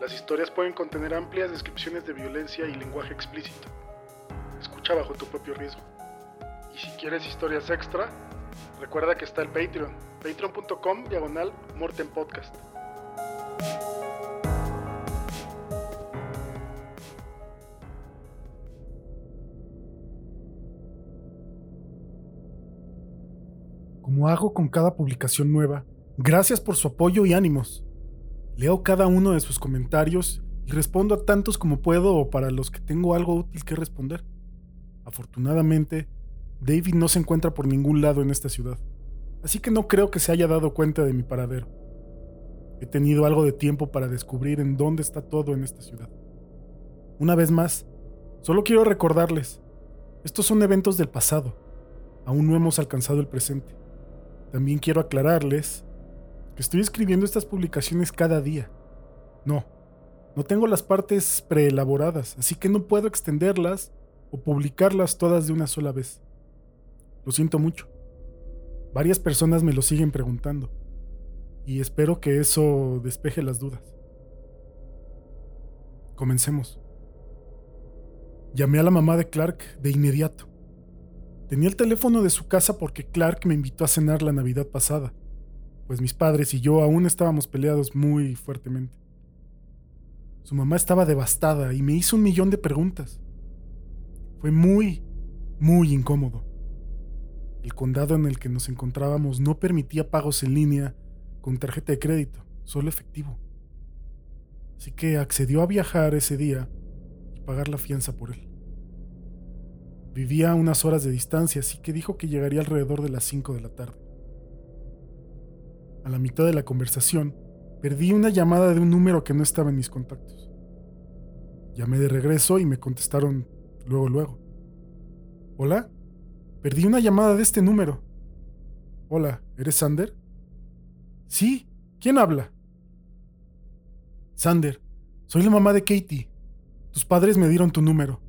Las historias pueden contener amplias descripciones de violencia y lenguaje explícito. Escucha bajo tu propio riesgo. Y si quieres historias extra, recuerda que está el Patreon, patreon.com diagonal Morten Podcast. Como hago con cada publicación nueva, gracias por su apoyo y ánimos. Leo cada uno de sus comentarios y respondo a tantos como puedo o para los que tengo algo útil que responder. Afortunadamente, David no se encuentra por ningún lado en esta ciudad, así que no creo que se haya dado cuenta de mi paradero. He tenido algo de tiempo para descubrir en dónde está todo en esta ciudad. Una vez más, solo quiero recordarles, estos son eventos del pasado, aún no hemos alcanzado el presente. También quiero aclararles estoy escribiendo estas publicaciones cada día. No, no tengo las partes preelaboradas, así que no puedo extenderlas o publicarlas todas de una sola vez. Lo siento mucho. Varias personas me lo siguen preguntando y espero que eso despeje las dudas. Comencemos. Llamé a la mamá de Clark de inmediato. Tenía el teléfono de su casa porque Clark me invitó a cenar la Navidad pasada, pues mis padres y yo aún estábamos peleados muy fuertemente. Su mamá estaba devastada y me hizo un millón de preguntas. Fue muy, muy incómodo. El condado en el que nos encontrábamos no permitía pagos en línea con tarjeta de crédito, solo efectivo. Así que accedió a viajar ese día y pagar la fianza por él. Vivía a unas horas de distancia, así que dijo que llegaría alrededor de las 5 de la tarde. A la mitad de la conversación, perdí una llamada de un número que no estaba en mis contactos. Llamé de regreso y me contestaron luego, luego. ¿Hola? Perdí una llamada de este número. Hola, ¿eres Sander? Sí, ¿quién habla? Sander, soy la mamá de Katie. Tus padres me dieron tu número.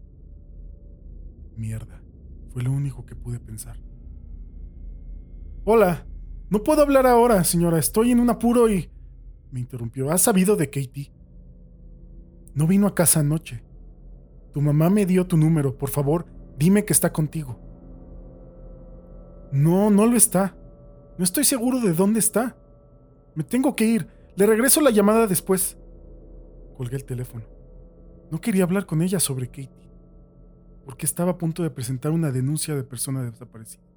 Mierda, fue lo único que pude pensar. Hola, no puedo hablar ahora, señora, estoy en un apuro y... Me interrumpió. ¿Has sabido de Katie? No vino a casa anoche. Tu mamá me dio tu número, por favor, dime que está contigo. No, no lo está. No estoy seguro de dónde está. Me tengo que ir. Le regreso la llamada después. Colgué el teléfono. No quería hablar con ella sobre Katie, porque estaba a punto de presentar una denuncia de persona desaparecida.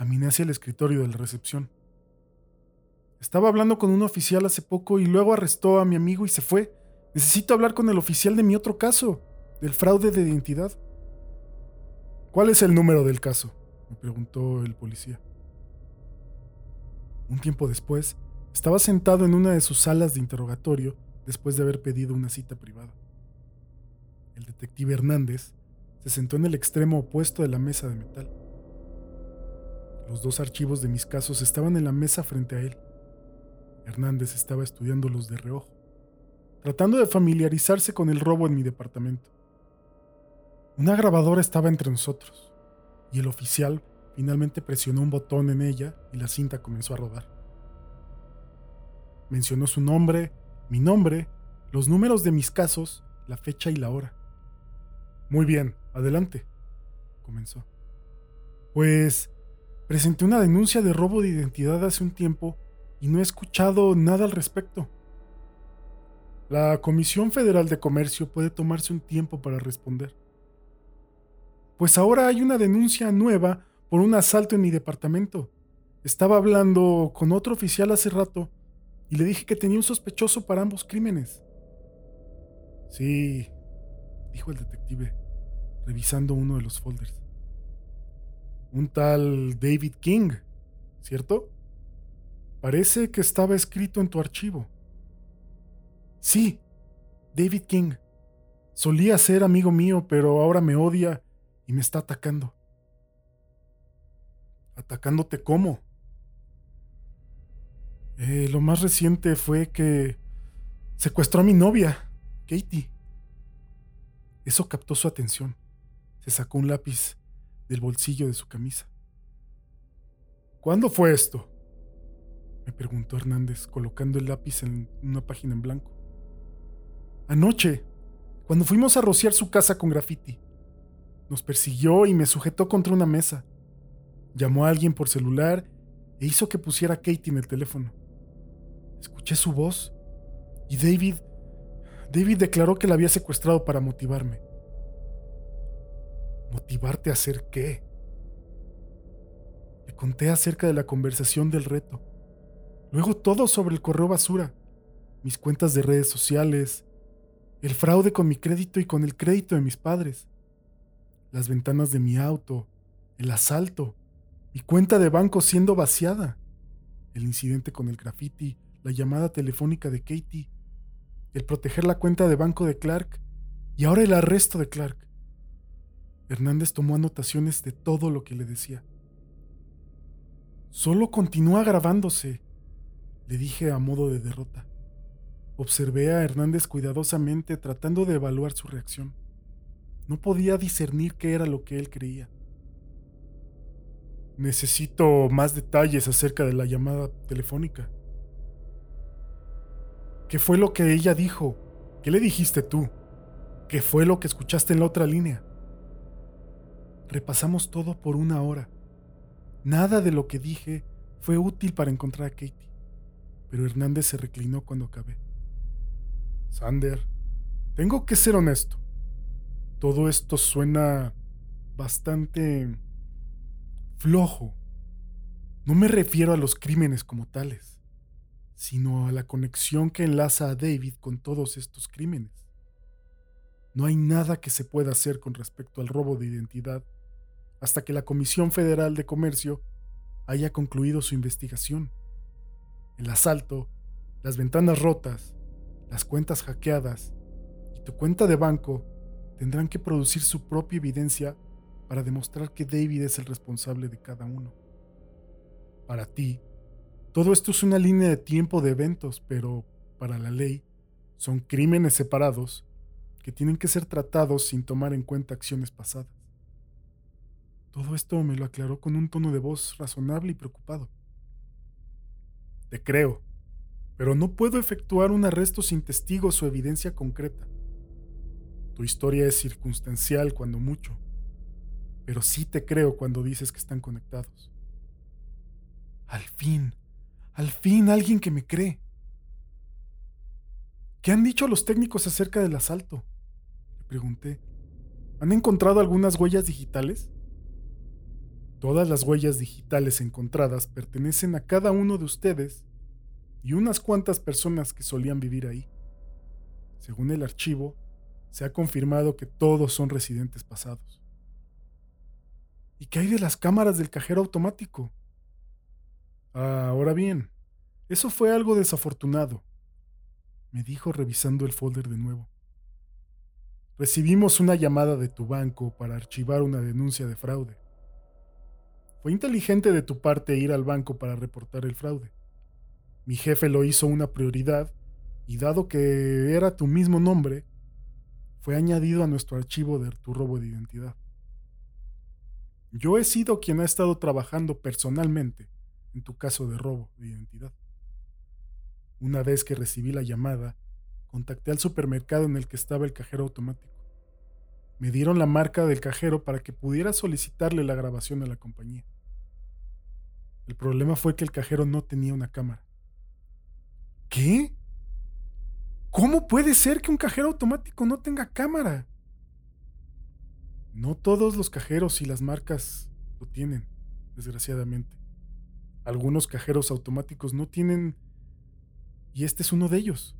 Caminé hacia el escritorio de la recepción. Estaba hablando con un oficial hace poco y luego arrestó a mi amigo y se fue. Necesito hablar con el oficial de mi otro caso, del fraude de identidad. ¿Cuál es el número del caso? me preguntó el policía. Un tiempo después, estaba sentado en una de sus salas de interrogatorio después de haber pedido una cita privada. El detective Hernández se sentó en el extremo opuesto de la mesa de metal. Los dos archivos de mis casos estaban en la mesa frente a él. Hernández estaba estudiándolos de reojo, tratando de familiarizarse con el robo en mi departamento. Una grabadora estaba entre nosotros y el oficial finalmente presionó un botón en ella y la cinta comenzó a rodar. Mencionó su nombre, mi nombre, los números de mis casos, la fecha y la hora. Muy bien, adelante, comenzó. Pues presenté una denuncia de robo de identidad hace un tiempo y no he escuchado nada al respecto. La Comisión Federal de Comercio puede tomarse un tiempo para responder pues ahora hay una denuncia nueva por un asalto en mi departamento. Estaba hablando con otro oficial hace rato y le dije que tenía un sospechoso para ambos crímenes. Sí, dijo el detective, revisando uno de los folders. Un tal David King, ¿cierto? Parece que estaba escrito en tu archivo. Sí, David King. Solía ser amigo mío, pero ahora me odia y me está atacando. ¿Atacándote cómo? Eh, lo más reciente fue que secuestró a mi novia, Katie. Eso captó su atención. Se sacó un lápiz del bolsillo de su camisa. ¿Cuándo fue esto? Me preguntó Hernández, colocando el lápiz en una página en blanco. Anoche, cuando fuimos a rociar su casa con graffiti. Nos persiguió y me sujetó contra una mesa. Llamó a alguien por celular e hizo que pusiera a Katie en el teléfono. Escuché su voz y David... David declaró que la había secuestrado para motivarme. ¿Motivarte a hacer qué? Le conté acerca de la conversación del reto. Luego todo sobre el correo basura, mis cuentas de redes sociales, el fraude con mi crédito y con el crédito de mis padres, las ventanas de mi auto, el asalto, mi cuenta de banco siendo vaciada, el incidente con el graffiti, la llamada telefónica de Katie, el proteger la cuenta de banco de Clark y ahora el arresto de Clark. Hernández tomó anotaciones de todo lo que le decía. Solo continúa grabándose, le dije a modo de derrota. Observé a Hernández cuidadosamente tratando de evaluar su reacción. No podía discernir qué era lo que él creía. Necesito más detalles acerca de la llamada telefónica. ¿Qué fue lo que ella dijo? ¿Qué le dijiste tú? ¿Qué fue lo que escuchaste en la otra línea? Repasamos todo por una hora. Nada de lo que dije fue útil para encontrar a Katie, pero Hernández se reclinó cuando acabé. Sander, tengo que ser honesto. Todo esto suena bastante flojo. No me refiero a los crímenes como tales, sino a la conexión que enlaza a David con todos estos crímenes. No hay nada que se pueda hacer con respecto al robo de identidad hasta que la Comisión Federal de Comercio haya concluido su investigación. El asalto, las ventanas rotas, las cuentas hackeadas y tu cuenta de banco tendrán que producir su propia evidencia para demostrar que David es el responsable de cada uno. Para ti, todo esto es una línea de tiempo de eventos, pero para la ley son crímenes separados que tienen que ser tratados sin tomar en cuenta acciones pasadas. Todo esto me lo aclaró con un tono de voz razonable y preocupado. Te creo, pero no puedo efectuar un arresto sin testigos o evidencia concreta. Tu historia es circunstancial cuando mucho, pero sí te creo cuando dices que están conectados. Al fin, al fin alguien que me cree. ¿Qué han dicho los técnicos acerca del asalto? Le pregunté. ¿Han encontrado algunas huellas digitales? Todas las huellas digitales encontradas pertenecen a cada uno de ustedes y unas cuantas personas que solían vivir ahí. Según el archivo, se ha confirmado que todos son residentes pasados. ¿Y qué hay de las cámaras del cajero automático? ahora bien, eso fue algo desafortunado, me dijo revisando el folder de nuevo. Recibimos una llamada de tu banco para archivar una denuncia de fraude. Fue inteligente de tu parte ir al banco para reportar el fraude. Mi jefe lo hizo una prioridad y dado que era tu mismo nombre, fue añadido a nuestro archivo de tu robo de identidad. Yo he sido quien ha estado trabajando personalmente en tu caso de robo de identidad. Una vez que recibí la llamada, contacté al supermercado en el que estaba el cajero automático. Me dieron la marca del cajero para que pudiera solicitarle la grabación a la compañía. El problema fue que el cajero no tenía una cámara. ¿Qué? ¿Cómo puede ser que un cajero automático no tenga cámara? No todos los cajeros y las marcas lo tienen, desgraciadamente. Algunos cajeros automáticos no tienen y este es uno de ellos.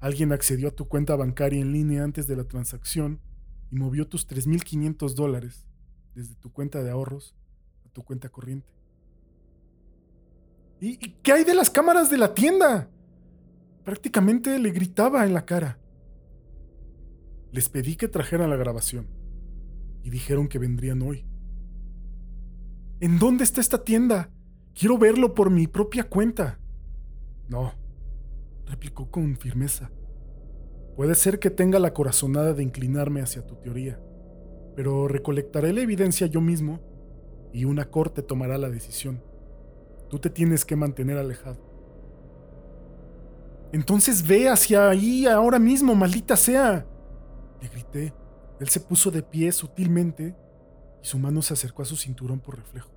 Alguien accedió a tu cuenta bancaria en línea antes de la transacción y movió tus 3.500 dólares desde tu cuenta de ahorros a tu cuenta corriente. ¿Y, qué hay de las cámaras de la tienda? Prácticamente le gritaba en la cara. Les pedí que trajeran la grabación y dijeron que vendrían hoy. ¿En dónde está esta tienda? Quiero verlo por mi propia cuenta. No, replicó con firmeza. Puede ser que tenga la corazonada de inclinarme hacia tu teoría, pero recolectaré la evidencia yo mismo y una corte tomará la decisión. Tú te tienes que mantener alejado. Entonces ve hacia ahí ahora mismo, maldita sea. Le grité. Él se puso de pie sutilmente y su mano se acercó a su cinturón por reflejo.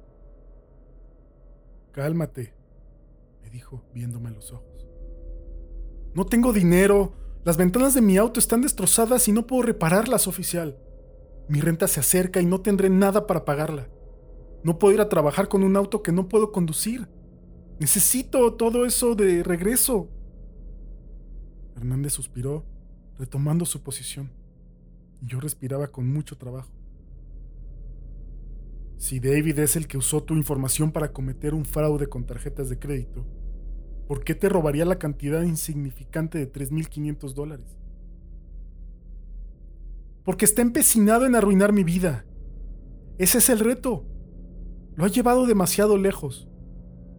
Cálmate, me dijo, viéndome los ojos. No tengo dinero. Las ventanas de mi auto están destrozadas y no puedo repararlas, oficial. Mi renta se acerca y no tendré nada para pagarla. No puedo ir a trabajar con un auto que no puedo conducir. Necesito todo eso de regreso. Hernández suspiró, retomando su posición. Yo respiraba con mucho trabajo. Si David es el que usó tu información para cometer un fraude con tarjetas de crédito, ¿por qué te robaría la cantidad insignificante de 3.500 dólares? Porque está empecinado en arruinar mi vida. Ese es el reto. Lo ha llevado demasiado lejos.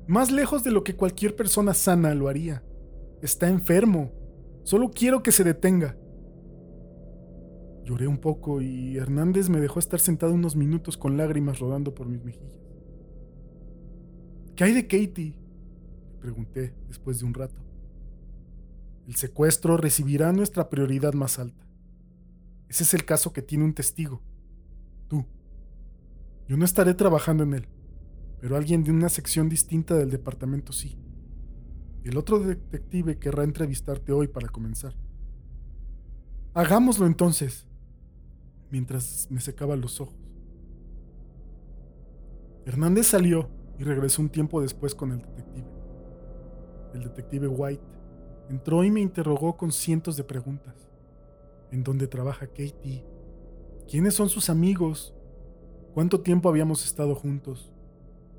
Más lejos de lo que cualquier persona sana lo haría. Está enfermo. Solo quiero que se detenga. Lloré un poco y Hernández me dejó estar sentado unos minutos con lágrimas rodando por mis mejillas. ¿Qué hay de Katie? Le pregunté después de un rato. El secuestro recibirá nuestra prioridad más alta. Ese es el caso que tiene un testigo. Tú. Yo no estaré trabajando en él, pero alguien de una sección distinta del departamento sí. El otro detective querrá entrevistarte hoy para comenzar. Hagámoslo entonces, mientras me secaba los ojos. Hernández salió y regresó un tiempo después con el detective. El detective White entró y me interrogó con cientos de preguntas. ¿En dónde trabaja Katie? ¿Quiénes son sus amigos? ¿Cuánto tiempo habíamos estado juntos?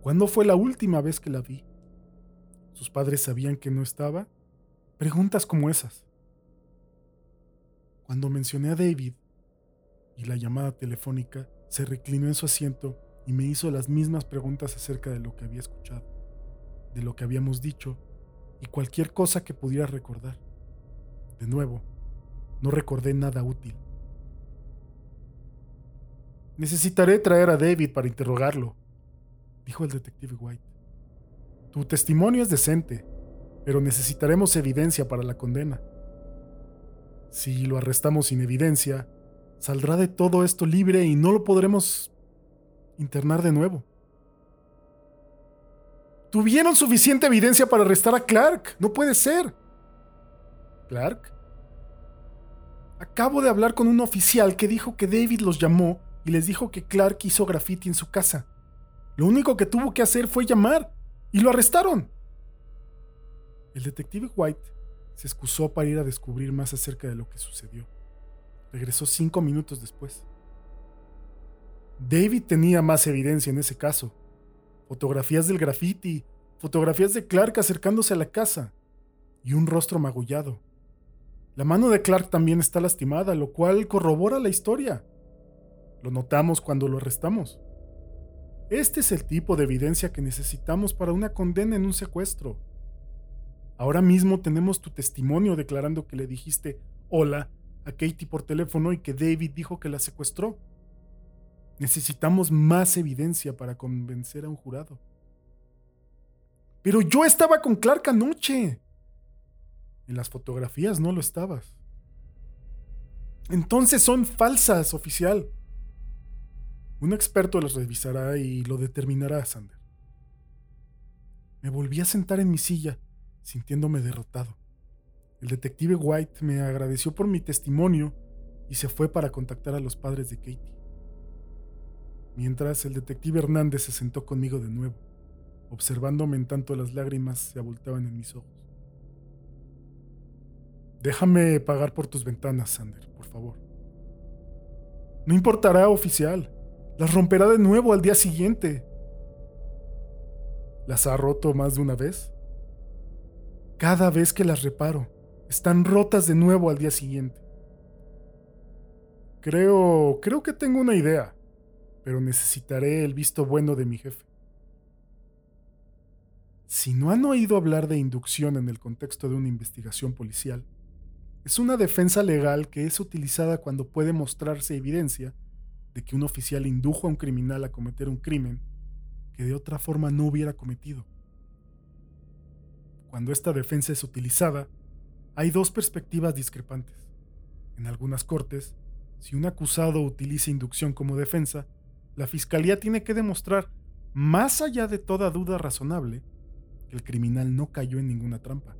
¿Cuándo fue la última vez que la vi? ¿Sus padres sabían que no estaba? Preguntas como esas. Cuando mencioné a David, y la llamada telefónica, se reclinó en su asiento y me hizo las mismas preguntas acerca de lo que había escuchado, de lo que habíamos dicho y cualquier cosa que pudiera recordar. De nuevo, no recordé nada útil. Necesitaré traer a David para interrogarlo, dijo el detective White. Tu testimonio es decente, pero necesitaremos evidencia para la condena. Si lo arrestamos sin evidencia, saldrá de todo esto libre y no lo podremos internar de nuevo. Tuvieron suficiente evidencia para arrestar a Clark. No puede ser. ¿Clark? Acabo de hablar con un oficial que dijo que David los llamó y les dijo que Clark hizo graffiti en su casa. Lo único que tuvo que hacer fue llamar y lo arrestaron. El detective White se excusó para ir a descubrir más acerca de lo que sucedió. Regresó cinco minutos después. David tenía más evidencia en ese caso. Fotografías del graffiti, fotografías de Clark acercándose a la casa y un rostro magullado. La mano de Clark también está lastimada, lo cual corrobora la historia. Lo notamos cuando lo arrestamos. Este es el tipo de evidencia que necesitamos para una condena en un secuestro. Ahora mismo tenemos tu testimonio declarando que le dijiste hola a Katie por teléfono y que David dijo que la secuestró. Necesitamos más evidencia para convencer a un jurado. Pero yo estaba con Clark anoche. En las fotografías no lo estabas. Entonces son falsas, oficial. Un experto las revisará y lo determinará, Sander. Me volví a sentar en mi silla, sintiéndome derrotado. El detective White me agradeció por mi testimonio y se fue para contactar a los padres de Katie. Mientras el detective Hernández se sentó conmigo de nuevo, observándome en tanto las lágrimas se abultaban en mis ojos. Déjame pagar por tus ventanas, Sander, por favor. No importará, oficial. Las romperá de nuevo al día siguiente. ¿Las ha roto más de una vez? Cada vez que las reparo, están rotas de nuevo al día siguiente. Creo, creo que tengo una idea, pero necesitaré el visto bueno de mi jefe. Si no han oído hablar de inducción en el contexto de una investigación policial, es una defensa legal que es utilizada cuando puede mostrarse evidencia de que un oficial indujo a un criminal a cometer un crimen que de otra forma no hubiera cometido. Cuando esta defensa es utilizada, hay dos perspectivas discrepantes. En algunas cortes, si un acusado utiliza inducción como defensa, la fiscalía tiene que demostrar, más allá de toda duda razonable, que el criminal no cayó en ninguna trampa.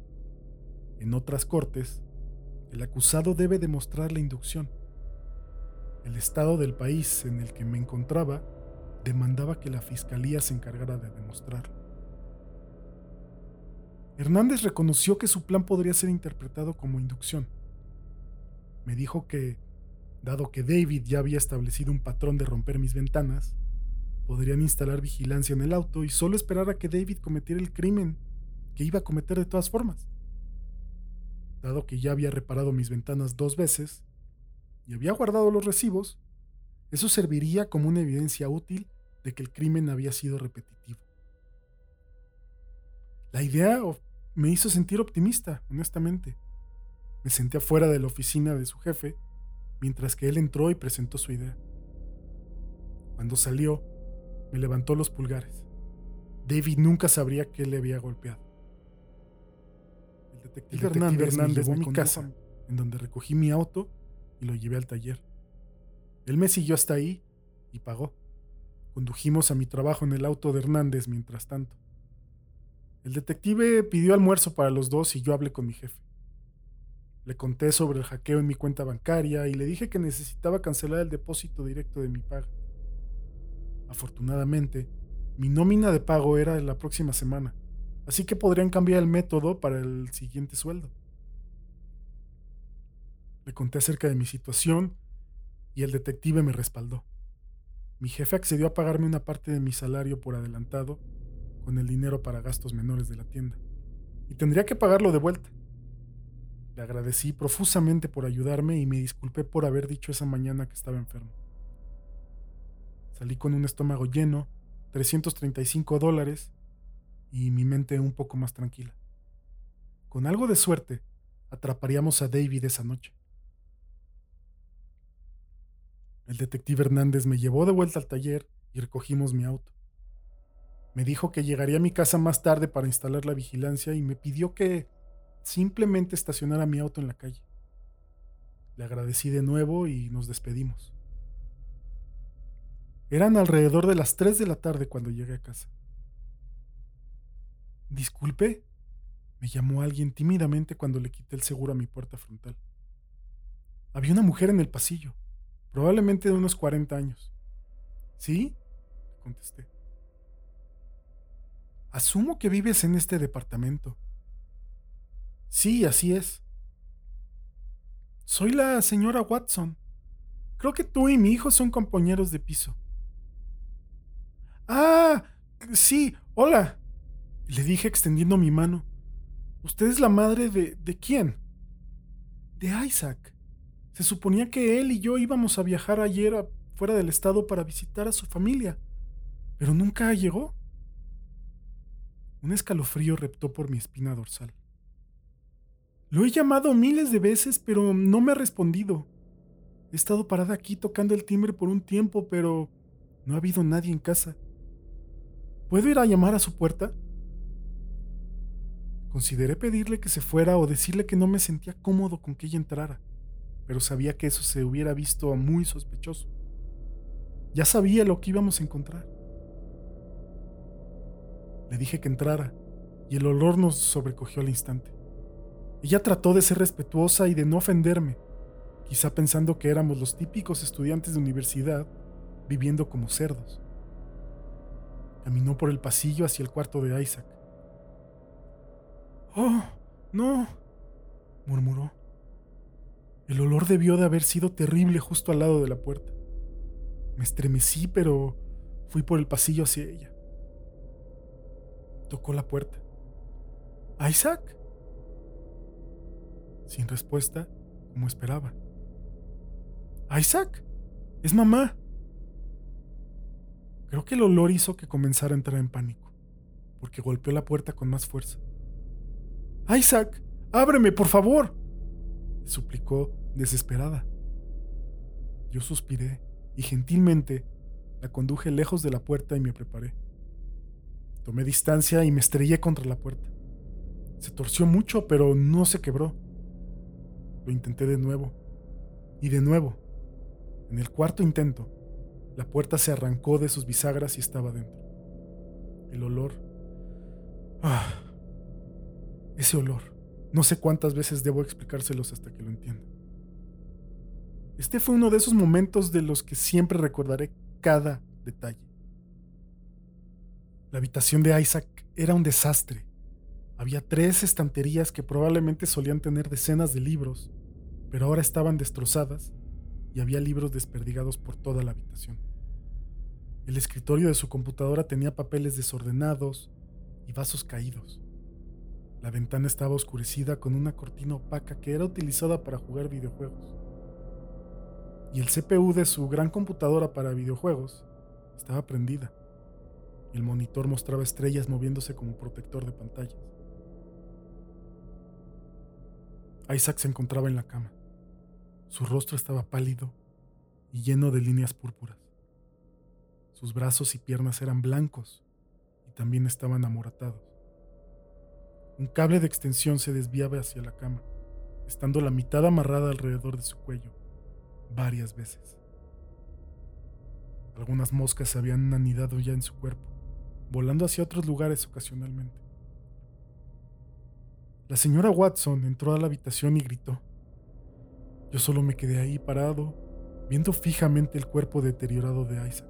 En otras cortes, el acusado debe demostrar la inducción. El estado del país en el que me encontraba demandaba que la fiscalía se encargara de demostrarlo. Hernández reconoció que su plan podría ser interpretado como inducción. Me dijo que, dado que David ya había establecido un patrón de romper mis ventanas, podrían instalar vigilancia en el auto y solo esperar a que David cometiera el crimen que iba a cometer de todas formas. Dado que ya había reparado mis ventanas dos veces y había guardado los recibos, eso serviría como una evidencia útil de que el crimen había sido repetitivo. La idea me hizo sentir optimista, honestamente. Me senté afuera de la oficina de su jefe, mientras que él entró y presentó su idea. Cuando salió, me levantó los pulgares. David nunca sabría que le había golpeado. El detective, Hernández, me llevó a mi casa, en donde recogí mi auto y lo llevé al taller. Él me siguió hasta ahí y pagó. Condujimos a mi trabajo en el auto de Hernández mientras tanto. El detective pidió almuerzo para los dos y yo hablé con mi jefe. Le conté sobre el hackeo en mi cuenta bancaria y le dije que necesitaba cancelar el depósito directo de mi paga. Afortunadamente, mi nómina de pago era la próxima semana, así que podrían cambiar el método para el siguiente sueldo. Le conté acerca de mi situación y el detective me respaldó. Mi jefe accedió a pagarme una parte de mi salario por adelantado con el dinero para gastos menores de la tienda, y tendría que pagarlo de vuelta. Le agradecí profusamente por ayudarme y me disculpé por haber dicho esa mañana que estaba enfermo. Salí con un estómago lleno, 335 dólares y mi mente un poco más tranquila. Con algo de suerte, atraparíamos a David esa noche. El detective Hernández me llevó de vuelta al taller y recogimos mi auto. Me dijo que llegaría a mi casa más tarde para instalar la vigilancia y me pidió que simplemente estacionara mi auto en la calle. Le agradecí de nuevo y nos despedimos. Eran alrededor de las 3 de la tarde cuando llegué a casa. Disculpe, me llamó alguien tímidamente cuando le quité el seguro a mi puerta frontal. Había una mujer en el pasillo, probablemente de unos 40 años. ¿Sí? Contesté. Asumo que vives en este departamento. Sí, así es. Soy la señora Watson. Creo que tú y mi hijo son compañeros de piso. Ah, sí, hola. Le dije extendiendo mi mano. ¿Usted es la madre de... ¿De quién? De Isaac. Se suponía que él y yo íbamos a viajar ayer fuera del estado para visitar a su familia, pero nunca llegó. Un escalofrío reptó por mi espina dorsal. Lo he llamado miles de veces, pero no me ha respondido. He estado parada aquí tocando el timbre por un tiempo, pero no ha habido nadie en casa. ¿Puedo ir a llamar a su puerta? Consideré pedirle que se fuera o decirle que no me sentía cómodo con que ella entrara, pero sabía que eso se hubiera visto muy sospechoso. Ya sabía lo que íbamos a encontrar. Le dije que entrara, y el olor nos sobrecogió al instante. Ella trató de ser respetuosa y de no ofenderme, quizá pensando que éramos los típicos estudiantes de universidad viviendo como cerdos. Caminó por el pasillo hacia el cuarto de Isaac. Oh, no, murmuró. El olor debió de haber sido terrible justo al lado de la puerta. Me estremecí, pero fui por el pasillo hacia ella. Tocó la puerta. ¿Isaac? Sin respuesta, como esperaba. Isaac, es mamá. Creo que el olor hizo que comenzara a entrar en pánico, porque golpeó la puerta con más fuerza. Isaac, ábreme, por favor, suplicó desesperada. Yo suspiré y gentilmente la conduje lejos de la puerta y me preparé. Tomé distancia y me estrellé contra la puerta. Se torció mucho, pero no se quebró. Lo intenté de nuevo. Y de nuevo. En el cuarto intento, la puerta se arrancó de sus bisagras y estaba dentro. El olor... Ah, ese olor. No sé cuántas veces debo explicárselos hasta que lo entiendan. Este fue uno de esos momentos de los que siempre recordaré cada detalle. La habitación de Isaac era un desastre. Había tres estanterías que probablemente solían tener decenas de libros, pero ahora estaban destrozadas y había libros desperdigados por toda la habitación. El escritorio de su computadora tenía papeles desordenados y vasos caídos. La ventana estaba oscurecida con una cortina opaca que era utilizada para jugar videojuegos. Y el CPU de su gran computadora para videojuegos estaba prendida. El monitor mostraba estrellas moviéndose como protector de pantallas. Isaac se encontraba en la cama. Su rostro estaba pálido y lleno de líneas púrpuras. Sus brazos y piernas eran blancos y también estaban amoratados. Un cable de extensión se desviaba hacia la cama, estando la mitad amarrada alrededor de su cuello, varias veces. Algunas moscas se habían anidado ya en su cuerpo volando hacia otros lugares ocasionalmente. La señora Watson entró a la habitación y gritó. Yo solo me quedé ahí parado, viendo fijamente el cuerpo deteriorado de Isaac.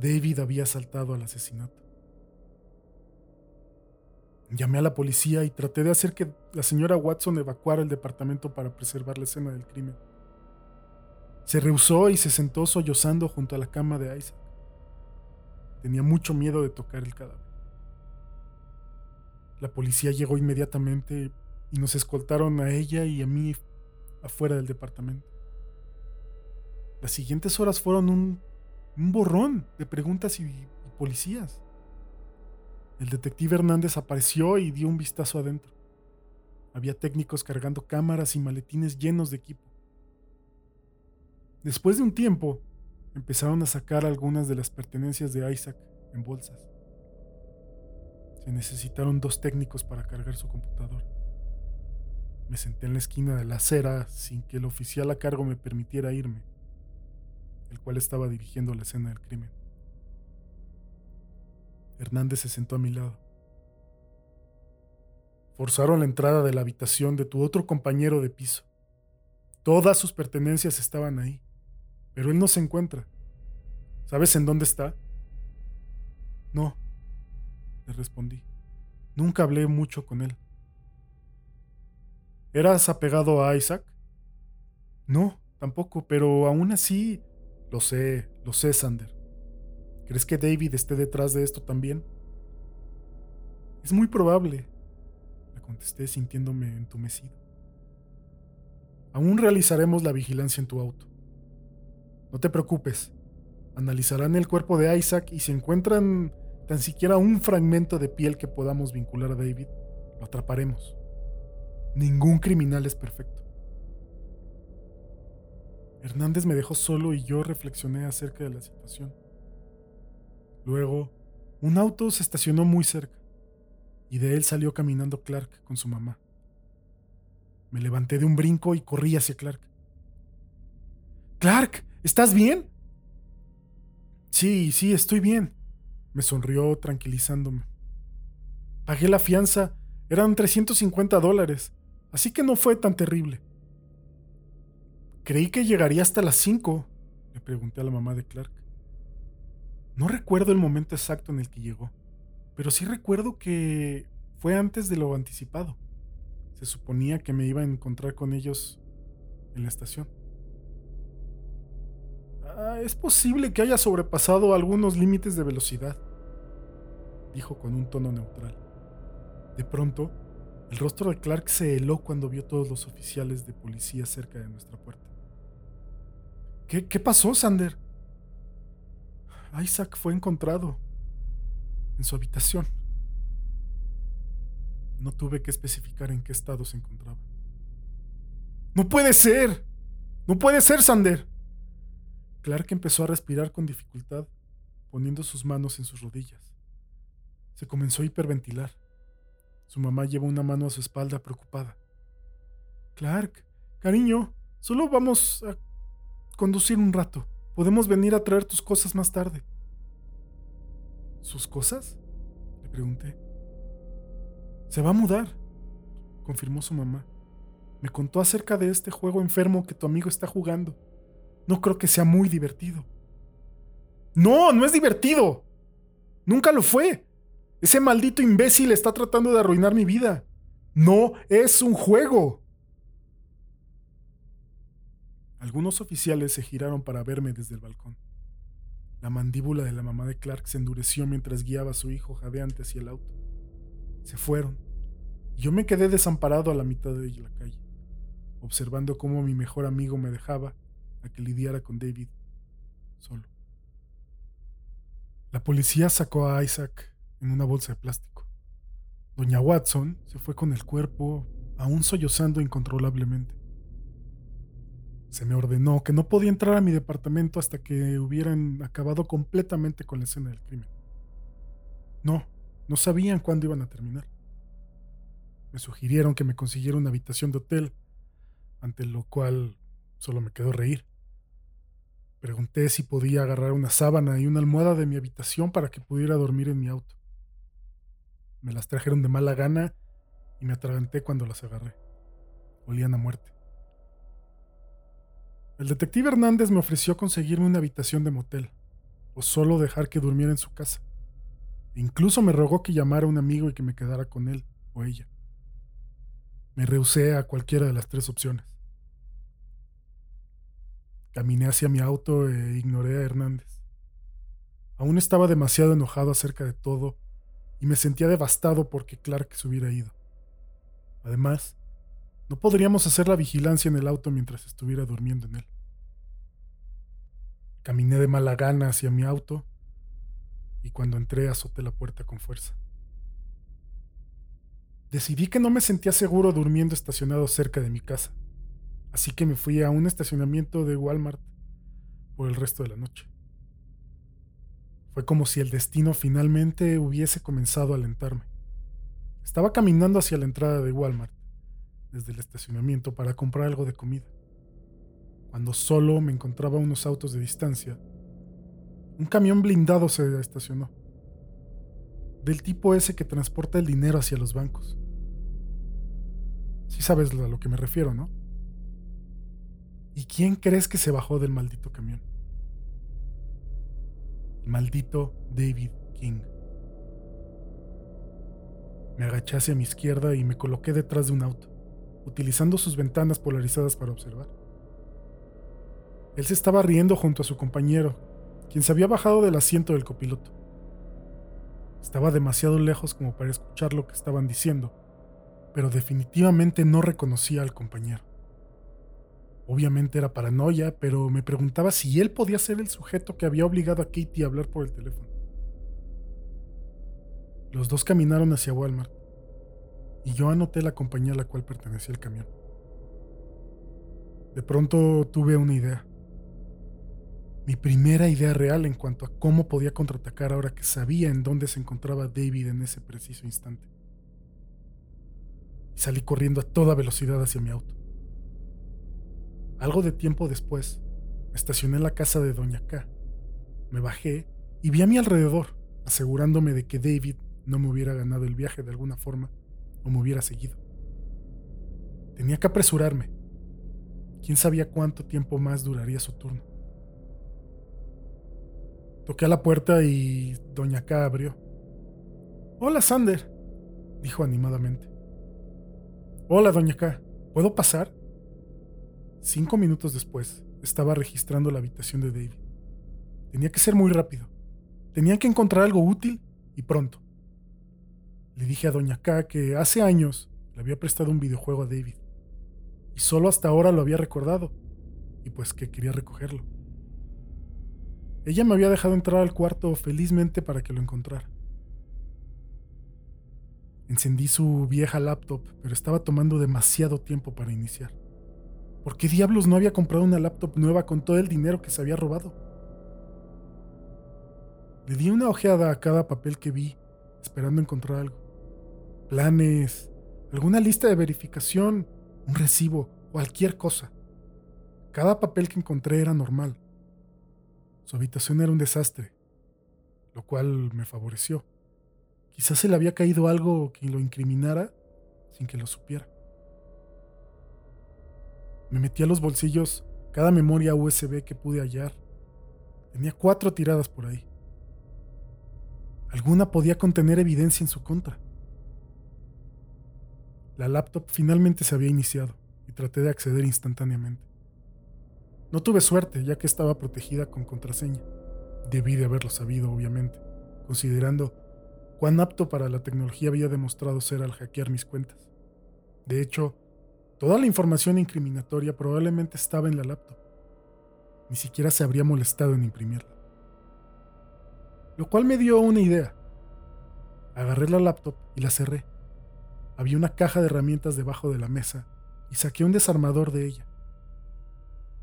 David había saltado al asesinato. Llamé a la policía y traté de hacer que la señora Watson evacuara el departamento para preservar la escena del crimen. Se rehusó y se sentó sollozando junto a la cama de Isaac. Tenía mucho miedo de tocar el cadáver. La policía llegó inmediatamente y nos escoltaron a ella y a mí afuera del departamento. Las siguientes horas fueron un, borrón de preguntas y, y policías. El detective Hernández apareció y dio un vistazo adentro. Había técnicos cargando cámaras y maletines llenos de equipo. Después de un tiempo, empezaron a sacar algunas de las pertenencias de Isaac en bolsas. Se necesitaron dos técnicos para cargar su computadora. Me senté en la esquina de la acera sin que el oficial a cargo me permitiera irme, el cual estaba dirigiendo la escena del crimen. Hernández se sentó a mi lado. Forzaron la entrada de la habitación de tu otro compañero de piso. Todas sus pertenencias estaban ahí. Pero él no se encuentra. ¿Sabes en dónde está? No, le respondí. Nunca hablé mucho con él. ¿Eras apegado a Isaac? No, tampoco, pero aún así... Lo sé, lo sé, Sander. ¿Crees que David esté detrás de esto también? Es muy probable, le contesté sintiéndome entumecido. Aún realizaremos la vigilancia en tu auto. No te preocupes. Analizarán el cuerpo de Isaac y si encuentran tan siquiera un fragmento de piel que podamos vincular a David, lo atraparemos. Ningún criminal es perfecto. Hernández me dejó solo y yo reflexioné acerca de la situación. Luego, un auto se estacionó muy cerca y de él salió caminando Clark con su mamá. Me levanté de un brinco y corrí hacia Clark. Clark, ¿Estás bien? Sí, sí, estoy bien. Me sonrió tranquilizándome. Pagué la fianza. Eran 350 dólares. Así que no fue tan terrible. Creí que llegaría hasta las 5, le pregunté a la mamá de Clark. No recuerdo el momento exacto en el que llegó, pero sí recuerdo que fue antes de lo anticipado. Se suponía que me iba a encontrar con ellos en la estación. Ah, es posible que haya sobrepasado algunos límites de velocidad, dijo con un tono neutral. De pronto, El rostro de Clark se heló cuando vio todos los oficiales de policía cerca de nuestra puerta. ¿Qué, qué pasó, Sander? Isaac fue encontrado en su habitación. No tuve que especificar en qué estado se encontraba. ¡No puede ser! ¡No puede ser, Sander! Clark empezó a respirar con dificultad, poniendo sus manos en sus rodillas. Se comenzó a hiperventilar. Su mamá llevó una mano a su espalda preocupada. Clark, cariño, solo vamos a conducir un rato. Podemos venir a traer tus cosas más tarde. ¿Sus cosas? Le pregunté. Se va a mudar, confirmó su mamá. Me contó acerca de este juego enfermo que tu amigo está jugando. No creo que sea muy divertido. No, no es divertido. Nunca lo fue. Ese maldito imbécil está tratando de arruinar mi vida. No es un juego. Algunos oficiales se giraron para verme desde el balcón. La mandíbula de la mamá de Clark se endureció mientras guiaba a su hijo jadeante hacia el auto. Se fueron, y yo me quedé desamparado a la mitad de la calle, observando cómo mi mejor amigo me dejaba a que lidiara con David solo. La policía sacó a Isaac en una bolsa de plástico. Doña Watson se fue con el cuerpo aún sollozando incontrolablemente se me ordenó que no podía entrar a mi departamento hasta que hubieran acabado completamente con la escena del crimen. No, no sabían cuándo iban a terminar. Me sugirieron que me consiguiera una habitación de hotel, ante lo cual solo me quedó reír. Pregunté si podía agarrar una sábana y una almohada de mi habitación para que pudiera dormir en mi auto. Me las trajeron de mala gana y me atraganté cuando las agarré. Olían a muerte. El detective Hernández me ofreció conseguirme una habitación de motel, o solo dejar que durmiera en su casa. E incluso me rogó que llamara a un amigo y que me quedara con él o ella. Me rehusé a cualquiera de las tres opciones. Caminé hacia mi auto e ignoré a Hernández. Aún estaba demasiado enojado acerca de todo y me sentía devastado porque Clark se hubiera ido. Además, no podríamos hacer la vigilancia en el auto mientras estuviera durmiendo en él. Caminé de mala gana hacia mi auto y cuando entré azoté la puerta con fuerza. Decidí que no me sentía seguro durmiendo estacionado cerca de mi casa, así que me fui a un estacionamiento de Walmart por el resto de la noche. Fue como si el destino finalmente hubiese comenzado a alentarme. Estaba caminando hacia la entrada de Walmart desde el estacionamiento para comprar algo de comida. Cuando solo me encontraba unos autos de distancia, un camión blindado se estacionó. Del tipo ese que transporta el dinero hacia los bancos. Si sabes a lo que me refiero, ¿no? ¿Y quién crees que se bajó del maldito camión? El maldito David King. Me agaché hacia mi izquierda y me coloqué detrás de un auto utilizando sus ventanas polarizadas para observar. Él se estaba riendo junto a su compañero, quien se había bajado del asiento del copiloto. Estaba demasiado lejos como para escuchar lo que estaban diciendo, pero definitivamente no reconocía al compañero. Obviamente era paranoia, pero me preguntaba si él podía ser el sujeto que había obligado a Katie a hablar por el teléfono. Los dos caminaron hacia Walmart y yo anoté la compañía a la cual pertenecía el camión. De pronto tuve una idea. Mi primera idea real en cuanto a cómo podía contraatacar ahora que sabía en dónde se encontraba David en ese preciso instante. Salí corriendo a toda velocidad hacia mi auto. Algo de tiempo después, estacioné en la casa de Doña K. Me bajé y vi a mi alrededor, asegurándome de que David no me hubiera ganado el viaje de alguna forma o me hubiera seguido. Tenía que apresurarme. Quién sabía cuánto tiempo más duraría su turno. Toqué a la puerta y Doña K abrió. Hola, Sander, dijo animadamente. Hola, Doña K, ¿puedo pasar? Cinco minutos después, estaba registrando la habitación de David. Tenía que ser muy rápido. Tenía que encontrar algo útil y pronto. Le dije a Doña K que hace años le había prestado un videojuego a David. Y solo hasta ahora lo había recordado. Y pues que quería recogerlo. Ella me había dejado entrar al cuarto felizmente para que lo encontrara. Encendí su vieja laptop, pero estaba tomando demasiado tiempo para iniciar. ¿Por qué diablos no había comprado una laptop nueva con todo el dinero que se había robado? Le di una ojeada a cada papel que vi, esperando encontrar algo. Planes, alguna lista de verificación, un recibo, cualquier cosa. Cada papel que encontré era normal. Su habitación era un desastre, lo cual me favoreció. Quizás se le había caído algo que lo incriminara sin que lo supiera. Me metí a los bolsillos cada memoria USB que pude hallar. Tenía cuatro tiradas por ahí. Alguna podía contener evidencia en su contra. La laptop finalmente se había iniciado y traté de acceder instantáneamente. No tuve suerte ya que estaba protegida con contraseña. Debí de haberlo sabido, obviamente, considerando cuán apto para la tecnología había demostrado ser al hackear mis cuentas. De hecho, toda la información incriminatoria probablemente estaba en la laptop. Ni siquiera se habría molestado en imprimirla. Lo cual me dio una idea. Agarré la laptop y la cerré. Había una caja de herramientas debajo de la mesa y saqué un desarmador de ella.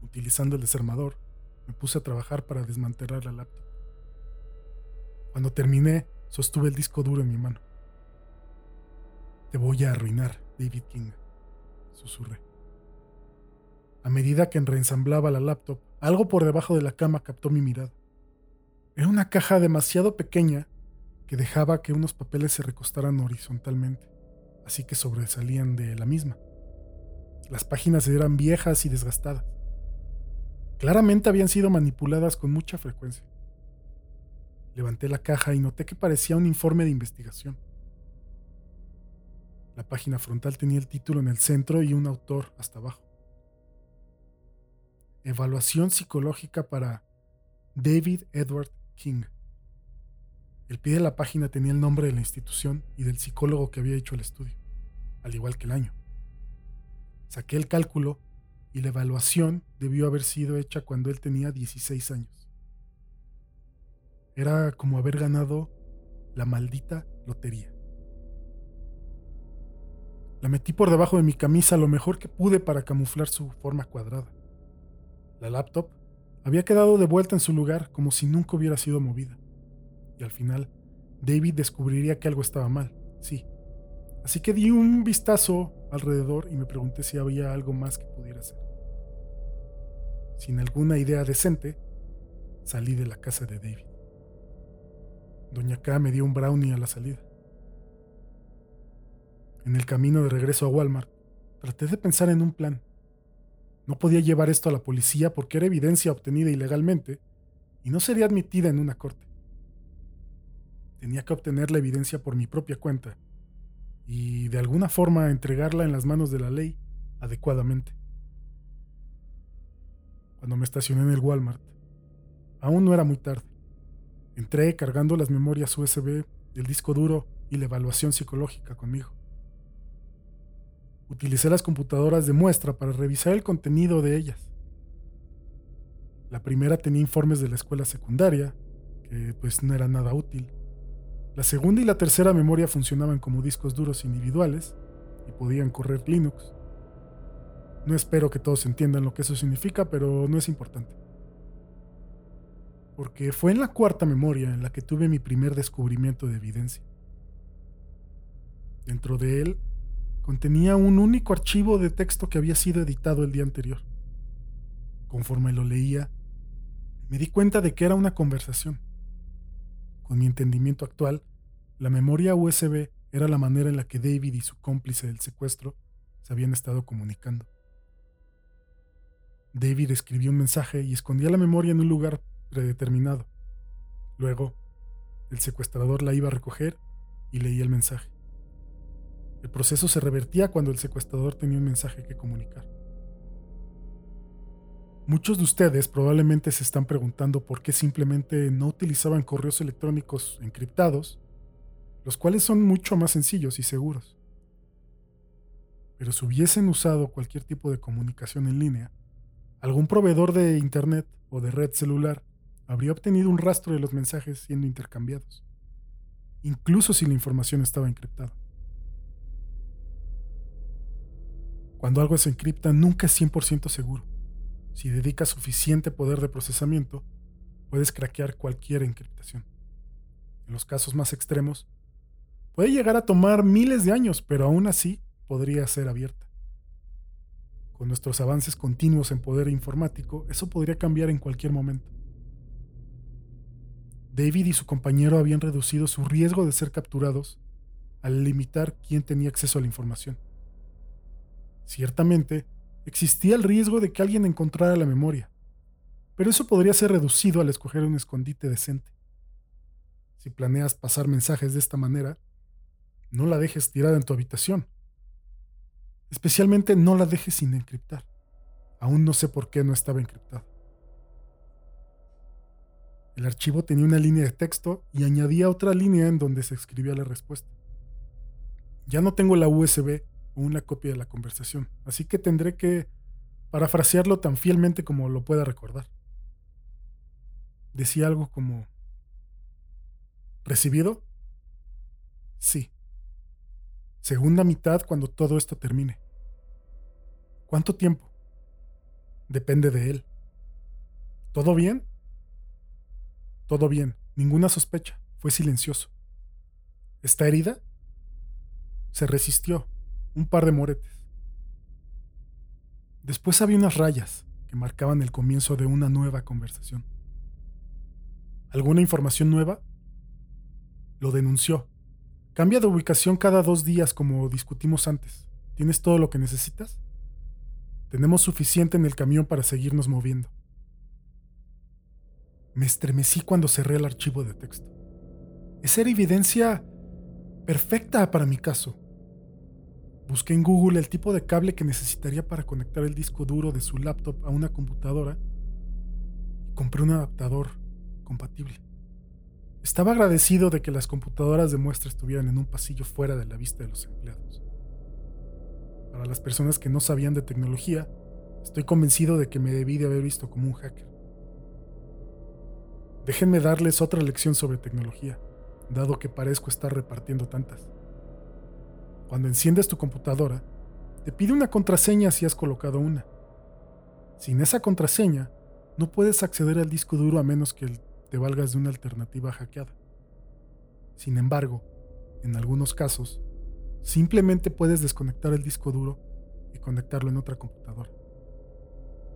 Utilizando el desarmador, me puse a trabajar para desmantelar la laptop. Cuando terminé, sostuve el disco duro en mi mano. Te voy a arruinar, David King, susurré. A medida que reensamblaba la laptop, algo por debajo de la cama captó mi mirada. Era una caja demasiado pequeña que dejaba que unos papeles se recostaran horizontalmente, así que sobresalían de la misma. Las páginas eran viejas y desgastadas. Claramente habían sido manipuladas con mucha frecuencia. Levanté la caja y noté que parecía un informe de investigación. La página frontal tenía el título en el centro y un autor hasta abajo. Evaluación psicológica para David Edward King. El pie de la página tenía el nombre de la institución y del psicólogo que había hecho el estudio, al igual que el año. Saqué el cálculo y la evaluación debió haber sido hecha cuando él tenía 16 años. Era como haber ganado la maldita lotería. La metí por debajo de mi camisa lo mejor que pude para camuflar su forma cuadrada. La laptop había quedado de vuelta en su lugar como si nunca hubiera sido movida. Al final, David descubriría que algo estaba mal, sí. Así que di un vistazo alrededor y me pregunté si había algo más que pudiera hacer. Sin alguna idea decente, salí de la casa de David. Doña K me dio un brownie a la salida. En el camino de regreso a Walmart, traté de pensar en un plan. No podía llevar esto a la policía porque era evidencia obtenida ilegalmente y no sería admitida en una corte. Tenía que obtener la evidencia por mi propia cuenta y de alguna forma entregarla en las manos de la ley adecuadamente cuando me estacioné en el Walmart. Aún no era muy tarde. Entré cargando las memorias USB, el disco duro y la evaluación psicológica conmigo. Utilicé las computadoras de muestra para revisar el contenido de ellas. La primera tenía informes de la escuela secundaria, que pues no era nada útil. La segunda y la tercera memoria funcionaban como discos duros individuales y podían correr Linux. No espero que todos entiendan lo que eso significa, pero no es importante. Porque fue en la cuarta memoria en la que tuve mi primer descubrimiento de evidencia. Dentro de él contenía un único archivo de texto que había sido editado el día anterior. Conforme lo leía, me di cuenta de que era una conversación. Con mi entendimiento actual, la memoria USB era la manera en la que David y su cómplice del secuestro se habían estado comunicando. David escribió un mensaje y escondía la memoria en un lugar predeterminado. Luego, el secuestrador la iba a recoger y leía el mensaje. El proceso se revertía cuando el secuestrador tenía un mensaje que comunicar. Muchos de ustedes probablemente se están preguntando por qué simplemente no utilizaban correos electrónicos encriptados, los cuales son mucho más sencillos y seguros. Pero si hubiesen usado cualquier tipo de comunicación en línea, algún proveedor de Internet o de red celular habría obtenido un rastro de los mensajes siendo intercambiados, incluso si la información estaba encriptada. Cuando algo se encripta nunca es 100% seguro. Si dedicas suficiente poder de procesamiento, puedes craquear cualquier encriptación. En los casos más extremos, puede llegar a tomar miles de años, pero aún así podría ser abierta. Con nuestros avances continuos en poder informático, eso podría cambiar en cualquier momento. David y su compañero habían reducido su riesgo de ser capturados al limitar quién tenía acceso a la información. Ciertamente, existía el riesgo de que alguien encontrara la memoria, pero eso podría ser reducido al escoger un escondite decente. Si planeas pasar mensajes de esta manera, no la dejes tirada en tu habitación. Especialmente no la dejes sin encriptar. Aún no sé por qué no estaba encriptada. El archivo tenía una línea de texto y añadía otra línea en donde se escribía la respuesta. Ya no tengo la USB una copia de la conversación, así que tendré que parafrasearlo tan fielmente como lo pueda recordar. Decía algo como, ¿recibido? Sí. Segunda mitad cuando todo esto termine. ¿Cuánto tiempo? Depende de él. ¿Todo bien? Todo bien, ninguna sospecha, fue silencioso. ¿Está herida? Se resistió, un par de moretes. Después había unas rayas que marcaban el comienzo de una nueva conversación. ¿Alguna información nueva? Lo denunció. Cambia de ubicación cada dos días como discutimos antes. ¿Tienes todo lo que necesitas? Tenemos suficiente en el camión para seguirnos moviendo. Me estremecí cuando cerré el archivo de texto. Esa era evidencia perfecta para mi caso. Busqué en Google el tipo de cable que necesitaría para conectar el disco duro de su laptop a una computadora y compré un adaptador compatible. Estaba agradecido de que las computadoras de muestra estuvieran en un pasillo fuera de la vista de los empleados. Para las personas que no sabían de tecnología, estoy convencido de que me debí de haber visto como un hacker. Déjenme darles otra lección sobre tecnología, dado que parezco estar repartiendo tantas. Cuando enciendes tu computadora, te pide una contraseña si has colocado una. Sin esa contraseña, no puedes acceder al disco duro a menos que te valgas de una alternativa hackeada. Sin embargo, en algunos casos, simplemente puedes desconectar el disco duro y conectarlo en otra computadora.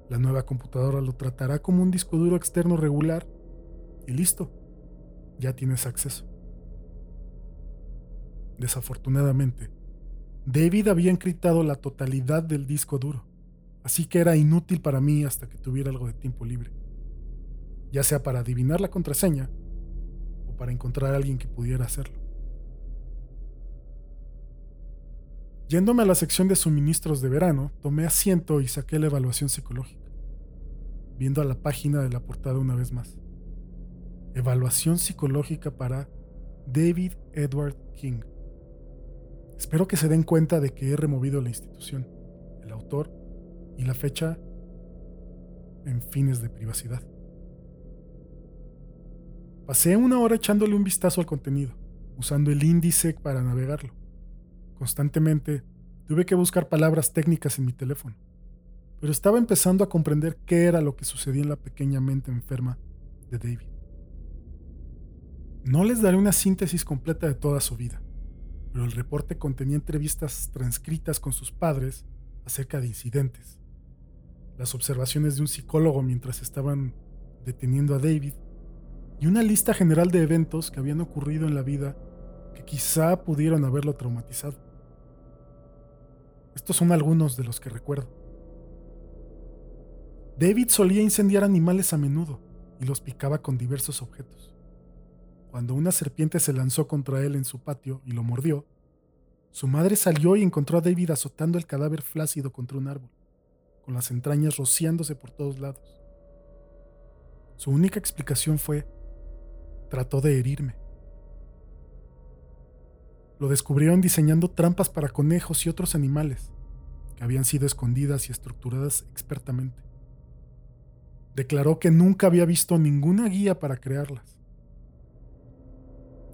La nueva computadora lo tratará como un disco duro externo regular y listo, ya tienes acceso. Desafortunadamente, David había encriptado la totalidad del disco duro, así que era inútil para mí hasta que tuviera algo de tiempo libre, ya sea para adivinar la contraseña o para encontrar a alguien que pudiera hacerlo. Yéndome a la sección de suministros de verano, tomé asiento y saqué la evaluación psicológica, viendo a la página de la portada una vez más. Evaluación psicológica para David Edward King. Espero que se den cuenta de que he removido la institución, el autor y la fecha en fines de privacidad. Pasé una hora echándole un vistazo al contenido, usando el índice para navegarlo. Constantemente tuve que buscar palabras técnicas en mi teléfono, pero estaba empezando a comprender qué era lo que sucedía en la pequeña mente enferma de David. No les daré una síntesis completa de toda su vida, pero el reporte contenía entrevistas transcritas con sus padres acerca de incidentes, las observaciones de un psicólogo mientras estaban deteniendo a David y una lista general de eventos que habían ocurrido en la vida que quizá pudieron haberlo traumatizado. Estos son algunos de los que recuerdo. David solía incendiar animales a menudo y los picaba con diversos objetos. Cuando una serpiente se lanzó contra él en su patio y lo mordió, su madre salió y encontró a David azotando el cadáver flácido contra un árbol, con las entrañas rociándose por todos lados. Su única explicación fue, trató de herirme. Lo descubrieron diseñando trampas para conejos y otros animales, que habían sido escondidas y estructuradas expertamente. Declaró que nunca había visto ninguna guía para crearlas.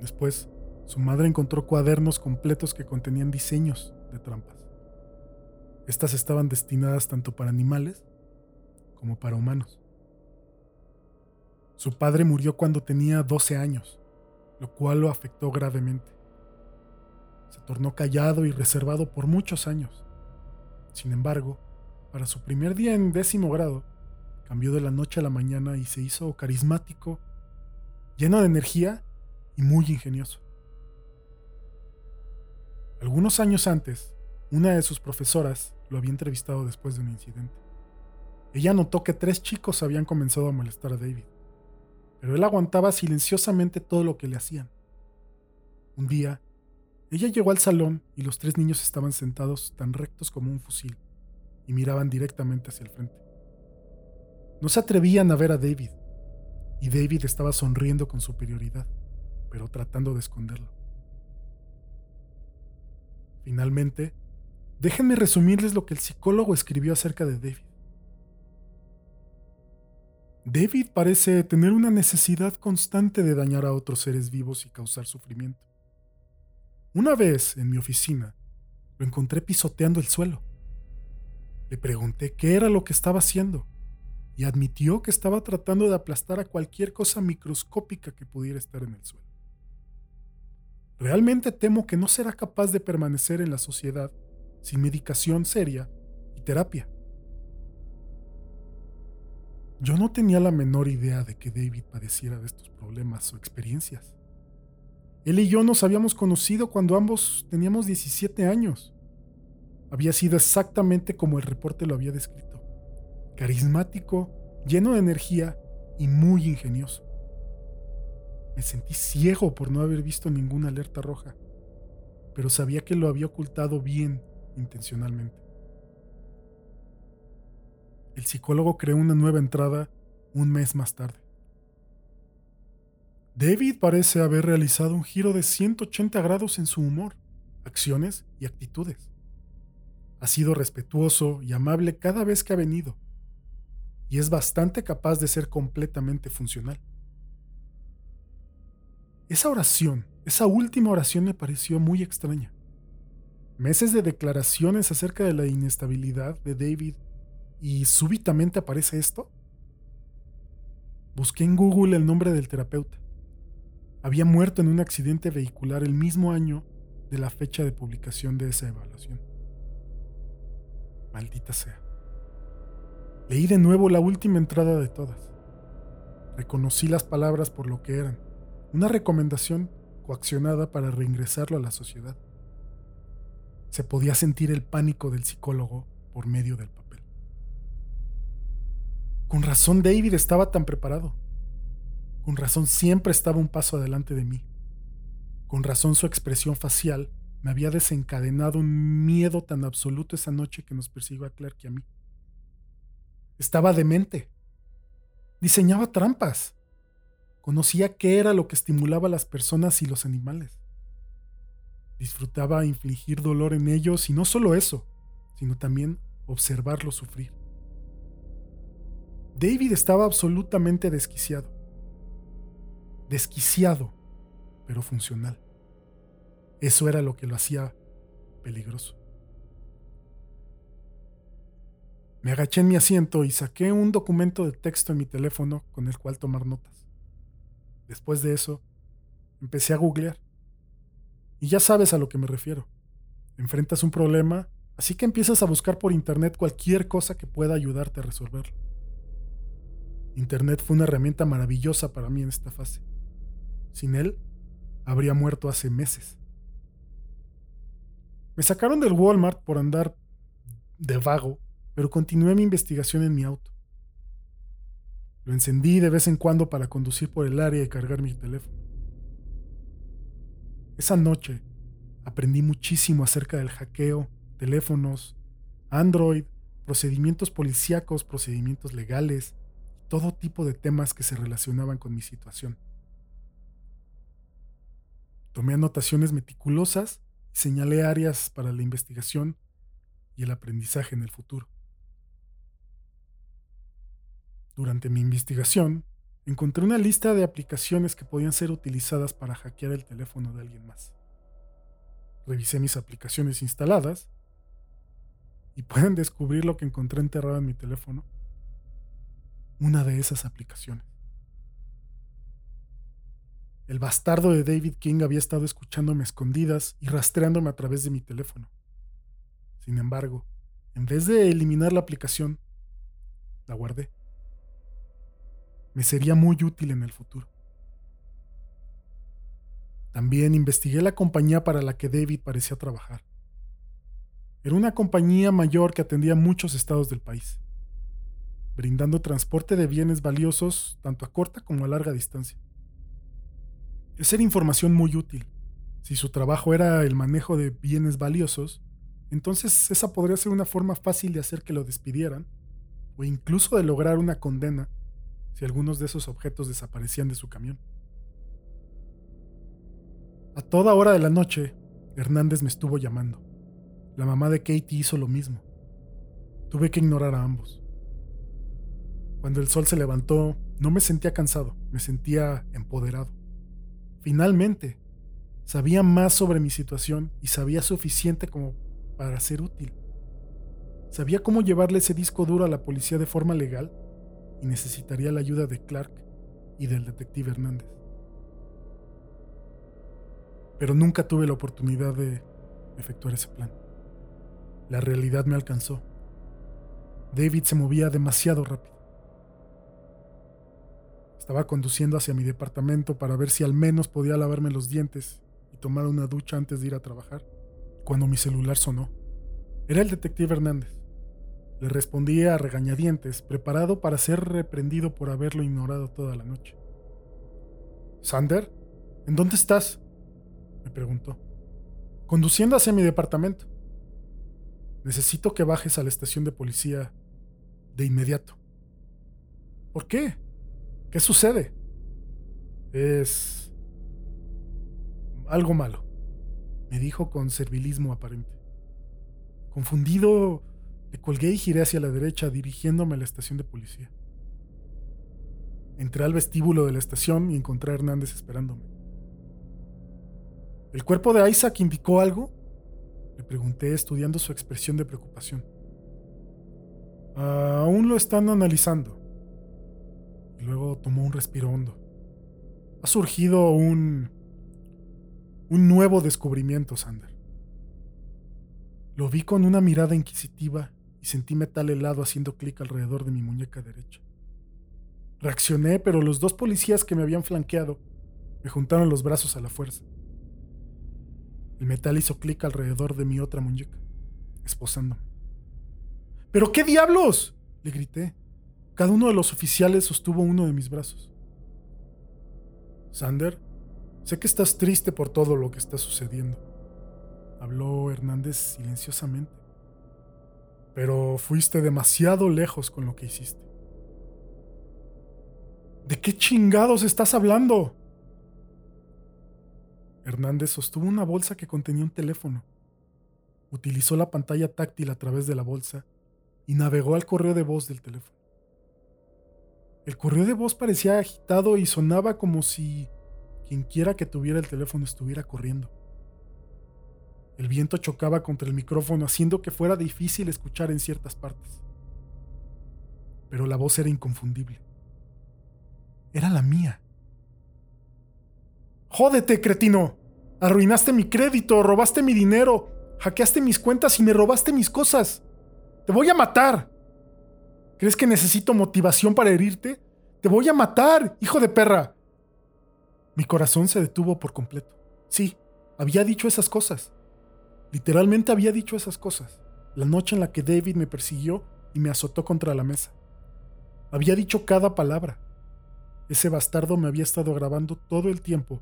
Después, su madre encontró cuadernos completos que contenían diseños de trampas. Estas estaban destinadas tanto para animales como para humanos. Su padre murió cuando tenía 12 años, lo cual lo afectó gravemente. Se tornó callado y reservado por muchos años. Sin embargo, para su primer día en décimo grado, cambió de la noche a la mañana y se hizo carismático, lleno de energía y muy ingenioso. Algunos años antes, una de sus profesoras lo había entrevistado después de un incidente. Ella notó que tres chicos habían comenzado a molestar a David, pero él aguantaba silenciosamente todo lo que le hacían. Un día, ella llegó al salón y los tres niños estaban sentados tan rectos como un fusil y miraban directamente hacia el frente. No se atrevían a ver a David, y David estaba sonriendo con superioridad, pero tratando de esconderlo. Finalmente, déjenme resumirles lo que el psicólogo escribió acerca de David. David parece tener una necesidad constante de dañar a otros seres vivos y causar sufrimiento. Una vez, en mi oficina, lo encontré pisoteando el suelo. Le pregunté qué era lo que estaba haciendo y admitió que estaba tratando de aplastar a cualquier cosa microscópica que pudiera estar en el suelo. Realmente temo que no será capaz de permanecer en la sociedad sin medicación seria y terapia. Yo no tenía la menor idea de que David padeciera de estos problemas o experiencias. Él y yo nos habíamos conocido cuando ambos teníamos 17 años. Había sido exactamente como el reporte lo había descrito. Carismático, lleno de energía y muy ingenioso. Me sentí ciego por no haber visto ninguna alerta roja, pero sabía que lo había ocultado bien intencionalmente. El psicólogo creó una nueva entrada un mes más tarde. David parece haber realizado un giro de 180 grados en su humor, acciones y actitudes. Ha sido respetuoso y amable cada vez que ha venido, y es bastante capaz de ser completamente funcional. Esa oración, esa última oración me pareció muy extraña. Meses de declaraciones acerca de la inestabilidad de David y súbitamente aparece esto. Busqué en Google el nombre del terapeuta. Había muerto en un accidente vehicular el mismo año de la fecha de publicación de esa evaluación. Maldita sea. Leí de nuevo la última entrada de todas. Reconocí las palabras por lo que eran, una recomendación coaccionada para reingresarlo a la sociedad. Se podía sentir el pánico del psicólogo por medio del papel. Con razón David estaba tan preparado. Con razón siempre estaba un paso adelante de mí. Con razón su expresión facial me había desencadenado un miedo tan absoluto esa noche que nos persiguió a Clark y a mí. Estaba demente. Diseñaba trampas. Conocía qué era lo que estimulaba a las personas y los animales. Disfrutaba infligir dolor en ellos y no solo eso, sino también observarlos sufrir. David estaba absolutamente desquiciado. Desquiciado, pero funcional. Eso era lo que lo hacía peligroso. Me agaché en mi asiento y saqué un documento de texto en mi teléfono con el cual tomar notas. Después de eso, empecé a googlear. Y ya sabes a lo que me refiero. Enfrentas un problema, así que empiezas a buscar por internet cualquier cosa que pueda ayudarte a resolverlo. Internet fue una herramienta maravillosa para mí en esta fase. Sin él, habría muerto hace meses. Me sacaron del Walmart por andar de vago, pero continué mi investigación en mi auto. Lo encendí de vez en cuando para conducir por el área y cargar mi teléfono. Esa noche aprendí muchísimo acerca del hackeo, teléfonos, Android, procedimientos policíacos, procedimientos legales, todo tipo de temas que se relacionaban con mi situación. Tomé anotaciones meticulosas y señalé áreas para la investigación y el aprendizaje en el futuro. Durante mi investigación, encontré una lista de aplicaciones que podían ser utilizadas para hackear el teléfono de alguien más. Revisé mis aplicaciones instaladas y pueden descubrir lo que encontré enterrado en mi teléfono. Una de esas aplicaciones. El bastardo de David King había estado escuchándome escondidas y rastreándome a través de mi teléfono. Sin embargo, en vez de eliminar la aplicación, la guardé. Me sería muy útil en el futuro. También investigué la compañía para la que David parecía trabajar. Era una compañía mayor que atendía muchos estados del país, brindando transporte de bienes valiosos tanto a corta como a larga distancia. Esa era información muy útil. Si su trabajo era el manejo de bienes valiosos, entonces esa podría ser una forma fácil de hacer que lo despidieran, o incluso de lograr una condena si algunos de esos objetos desaparecían de su camión. A toda hora de la noche, Hernández me estuvo llamando. La mamá de Katie hizo lo mismo. Tuve que ignorar a ambos. Cuando el sol se levantó, no me sentía cansado, me sentía empoderado. Finalmente, sabía más sobre mi situación y sabía suficiente como para ser útil. Sabía cómo llevarle ese disco duro a la policía de forma legal y necesitaría la ayuda de Clark y del detective Hernández. Pero nunca tuve la oportunidad de efectuar ese plan. La realidad me alcanzó. David se movía demasiado rápido. Estaba conduciendo hacia mi departamento para ver si al menos podía lavarme los dientes y tomar una ducha antes de ir a trabajar, cuando mi celular sonó. Era el detective Hernández. Le respondía a regañadientes, preparado para ser reprendido por haberlo ignorado toda la noche. ¿Sander? ¿En dónde estás? me preguntó. Conduciendo hacia mi departamento. Necesito que bajes a la estación de policía de inmediato. ¿Por qué? ¿Qué sucede? Es algo malo, me dijo con servilismo aparente. Confundido, le colgué y giré hacia la derecha, dirigiéndome a la estación de policía. Entré al vestíbulo de la estación y encontré a Hernández esperándome. ¿El cuerpo de Isaac indicó algo? Le pregunté estudiando su expresión de preocupación. aún lo están analizando. Y luego tomó un respiro hondo. Ha surgido un... un nuevo descubrimiento, Sander. Lo vi con una mirada inquisitiva y sentí metal helado haciendo clic alrededor de mi muñeca derecha. Reaccioné, pero los dos policías que me habían flanqueado me juntaron los brazos a la fuerza. El metal hizo clic alrededor de mi otra muñeca, esposándome. ¿Pero qué diablos? le grité. Cada uno de los oficiales sostuvo uno de mis brazos. Sander, sé que estás triste por todo lo que está sucediendo, habló Hernández silenciosamente. Pero fuiste demasiado lejos con lo que hiciste. ¿De qué chingados estás hablando? Hernández sostuvo una bolsa que contenía un teléfono. Utilizó la pantalla táctil a través de la bolsa y navegó al correo de voz del teléfono. El correo de voz parecía agitado y sonaba como si quienquiera que tuviera el teléfono estuviera corriendo. El viento chocaba contra el micrófono haciendo que fuera difícil escuchar en ciertas partes. Pero la voz era inconfundible. Era la mía. Jódete, cretino. Arruinaste mi crédito, robaste mi dinero, hackeaste mis cuentas y me robaste mis cosas. Te voy a matar. ¿Crees que necesito motivación para herirte? Te voy a matar, hijo de perra. Mi corazón se detuvo por completo. Sí, había dicho esas cosas. Literalmente había dicho esas cosas. La noche en la que David me persiguió y me azotó contra la mesa. Había dicho cada palabra. Ese bastardo me había estado grabando todo el tiempo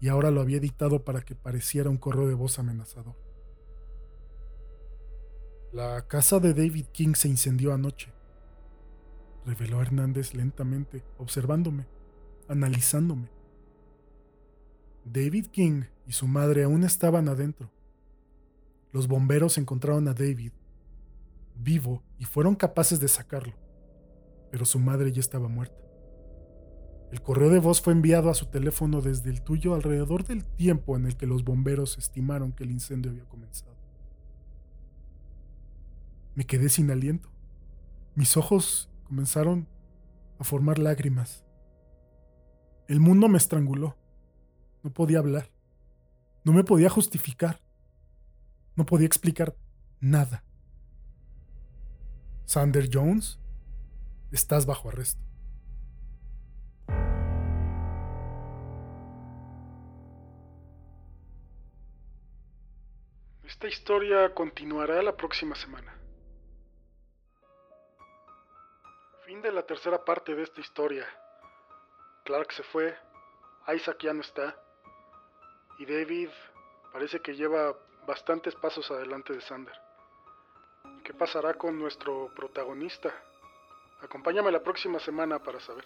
y ahora lo había editado para que pareciera un correo de voz amenazador. La casa de David King se incendió anoche, reveló Hernández lentamente, observándome, analizándome. David King y su madre aún estaban adentro. Los bomberos encontraron a David vivo, y fueron capaces de sacarlo. Pero su madre ya estaba muerta. El correo de voz fue enviado a su teléfono desde el tuyo alrededor del tiempo en el que los bomberos estimaron que el incendio había comenzado. Me quedé sin aliento. Mis ojos comenzaron a formar lágrimas. El mundo me estranguló. No podía hablar. No me podía justificar. No podía explicar nada. Sander Jones, estás bajo arresto. Esta historia continuará la próxima semana. Fin de la tercera parte de esta historia. Clark se fue, Isaac ya no está, y David parece que lleva bastantes pasos adelante de Sander. ¿Qué pasará con nuestro protagonista? Acompáñame la próxima semana para saber.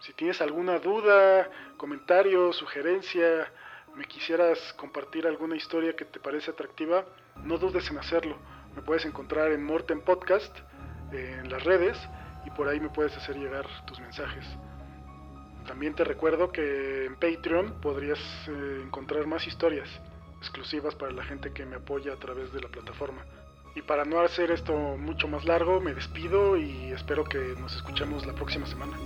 Si tienes alguna duda, comentario, sugerencia, me quisieras compartir alguna historia que te parece atractiva, no dudes en hacerlo. Me puedes encontrar en Morten Podcast, en las redes, y por ahí me puedes hacer llegar tus mensajes. También te recuerdo que en Patreon podrías eh, encontrar más historias exclusivas para la gente que me apoya a través de la plataforma. Y para no hacer esto mucho más largo, me despido y espero que nos escuchemos la próxima semana.